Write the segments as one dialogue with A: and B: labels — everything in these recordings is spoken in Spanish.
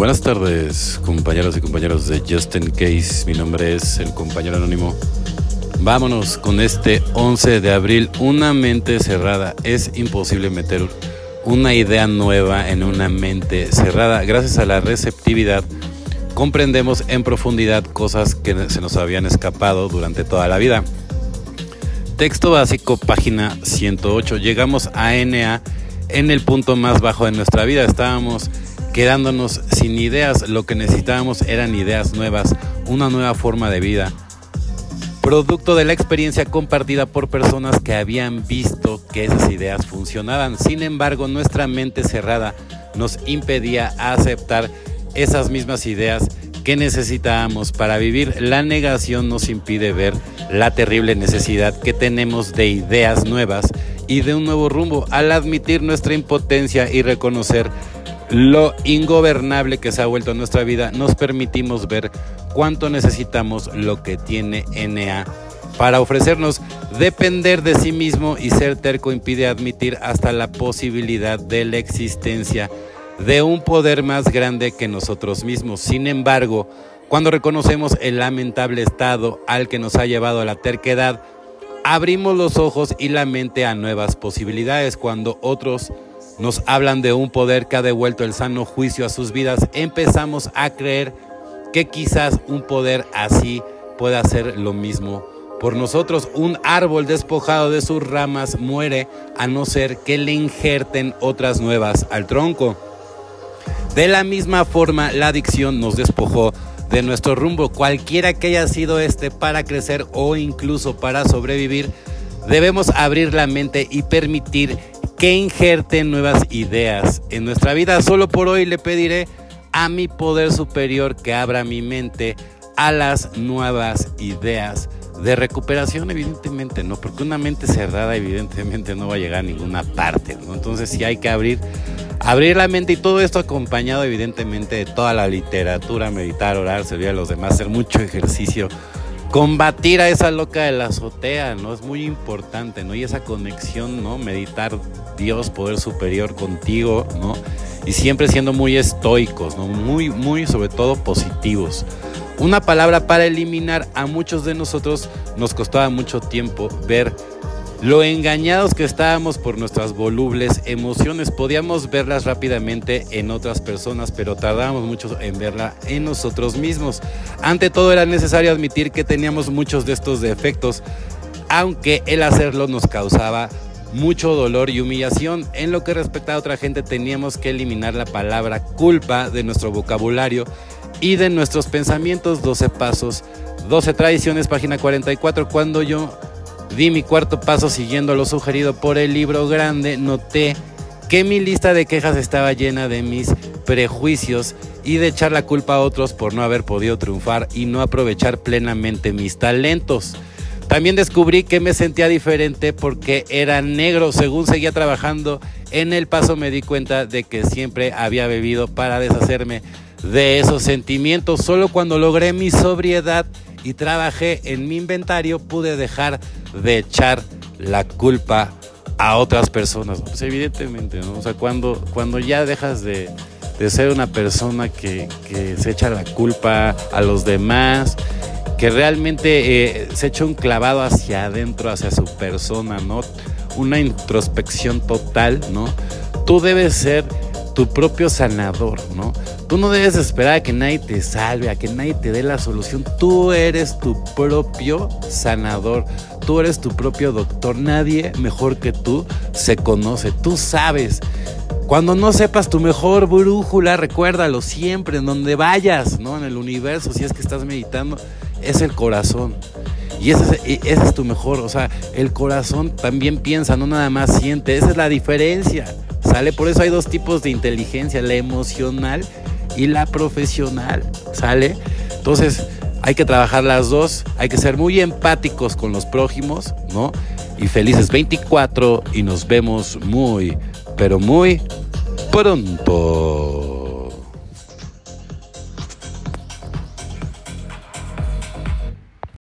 A: Buenas tardes, compañeros y compañeros de Justin Case. Mi nombre es el compañero anónimo. Vámonos con este 11 de abril. Una mente cerrada. Es imposible meter una idea nueva en una mente cerrada. Gracias a la receptividad comprendemos en profundidad cosas que se nos habían escapado durante toda la vida. Texto básico, página 108. Llegamos a NA en el punto más bajo de nuestra vida. Estábamos quedándonos sin ideas. Lo que necesitábamos eran ideas nuevas, una nueva forma de vida producto de la experiencia compartida por personas que habían visto que esas ideas funcionaban. Sin embargo, nuestra mente cerrada nos impedía aceptar esas mismas ideas que necesitábamos para vivir. La negación nos impide ver la terrible necesidad que tenemos de ideas nuevas y de un nuevo rumbo. Al admitir nuestra impotencia y reconocer lo ingobernable que se ha vuelto nuestra vida, nos permitimos ver cuánto necesitamos lo que tiene NA para ofrecernos. Depender de sí mismo y ser terco impide admitir hasta la posibilidad de la existencia de un poder más grande que nosotros mismos. Sin embargo, cuando reconocemos el lamentable estado al que nos ha llevado la terquedad, abrimos los ojos y la mente a nuevas posibilidades. Cuando otros nos hablan de un poder que ha devuelto el sano juicio a sus vidas, empezamos a creer que quizás un poder así pueda hacer lo mismo por nosotros. Un árbol despojado de sus ramas muere a no ser que le injerten otras nuevas al tronco. De la misma forma, la adicción nos despojó de nuestro rumbo, cualquiera que haya sido este, para crecer o incluso para sobrevivir. Debemos abrir la mente y permitir que injerten nuevas ideas en nuestra vida. Solo por hoy le pediré a mi poder superior que abra mi mente a las nuevas ideas de recuperación, evidentemente, ¿no? Porque una mente cerrada, evidentemente, no va a llegar a ninguna parte. Entonces sí hay que abrir, abrir la mente y todo esto acompañado, evidentemente, de toda la literatura, meditar, orar, servir a los demás, hacer mucho ejercicio, combatir a esa loca de la azotea, ¿no? Es muy importante, ¿no? Y esa conexión, ¿no? Meditar Dios, poder superior contigo, ¿no? Y siempre siendo muy estoicos, ¿no? Muy, muy, sobre todo positivos. Una palabra para eliminar a muchos de nosotros nos costaba mucho tiempo ver lo engañados que estábamos por nuestras volubles emociones. Podíamos verlas rápidamente en otras personas, pero tardábamos mucho en verla en nosotros mismos. Ante todo era necesario admitir que teníamos muchos de estos defectos, aunque el hacerlo nos causaba mucho dolor y humillación. En lo que respecta a otra gente teníamos que eliminar la palabra culpa de nuestro vocabulario y de nuestros pensamientos. 12 pasos, 12 tradiciones, página 44. Cuando yo Di mi cuarto paso siguiendo lo sugerido por el libro grande, noté que mi lista de quejas estaba llena de mis prejuicios y de echar la culpa a otros por no haber podido triunfar y no aprovechar plenamente mis talentos. También descubrí que me sentía diferente porque era negro. Según seguía trabajando en el paso me di cuenta de que siempre había bebido para deshacerme de esos sentimientos. Solo cuando logré mi sobriedad y trabajé en mi inventario, pude dejar de echar la culpa a otras personas. Evidentemente, ¿no? O sea, cuando, cuando ya dejas de, ser una persona que, se echa la culpa a los demás, que realmente eh, se echa un clavado hacia adentro, hacia su persona, ¿no? Una introspección total, ¿no? Tú debes ser tu propio sanador, ¿no? Tú no debes esperar a que nadie te salve, a que nadie te dé la solución. Tú eres tu propio sanador. Tú eres tu propio doctor. Nadie mejor que tú se conoce. Tú sabes. Cuando no sepas tu mejor brújula, recuérdalo siempre, en donde vayas, ¿no? En el universo, si es que estás meditando, es el corazón. Y ese, ese es tu mejor, o sea, el corazón también piensa, no nada más siente. Esa es la diferencia. ¿Sale? Por eso hay dos tipos de inteligencia, la emocional y la profesional, ¿sale? Entonces, hay que trabajar las dos, hay que ser muy empáticos con los prójimos, ¿no? Y felices 24 y nos vemos muy, pero muy pronto.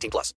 B: 18 plus.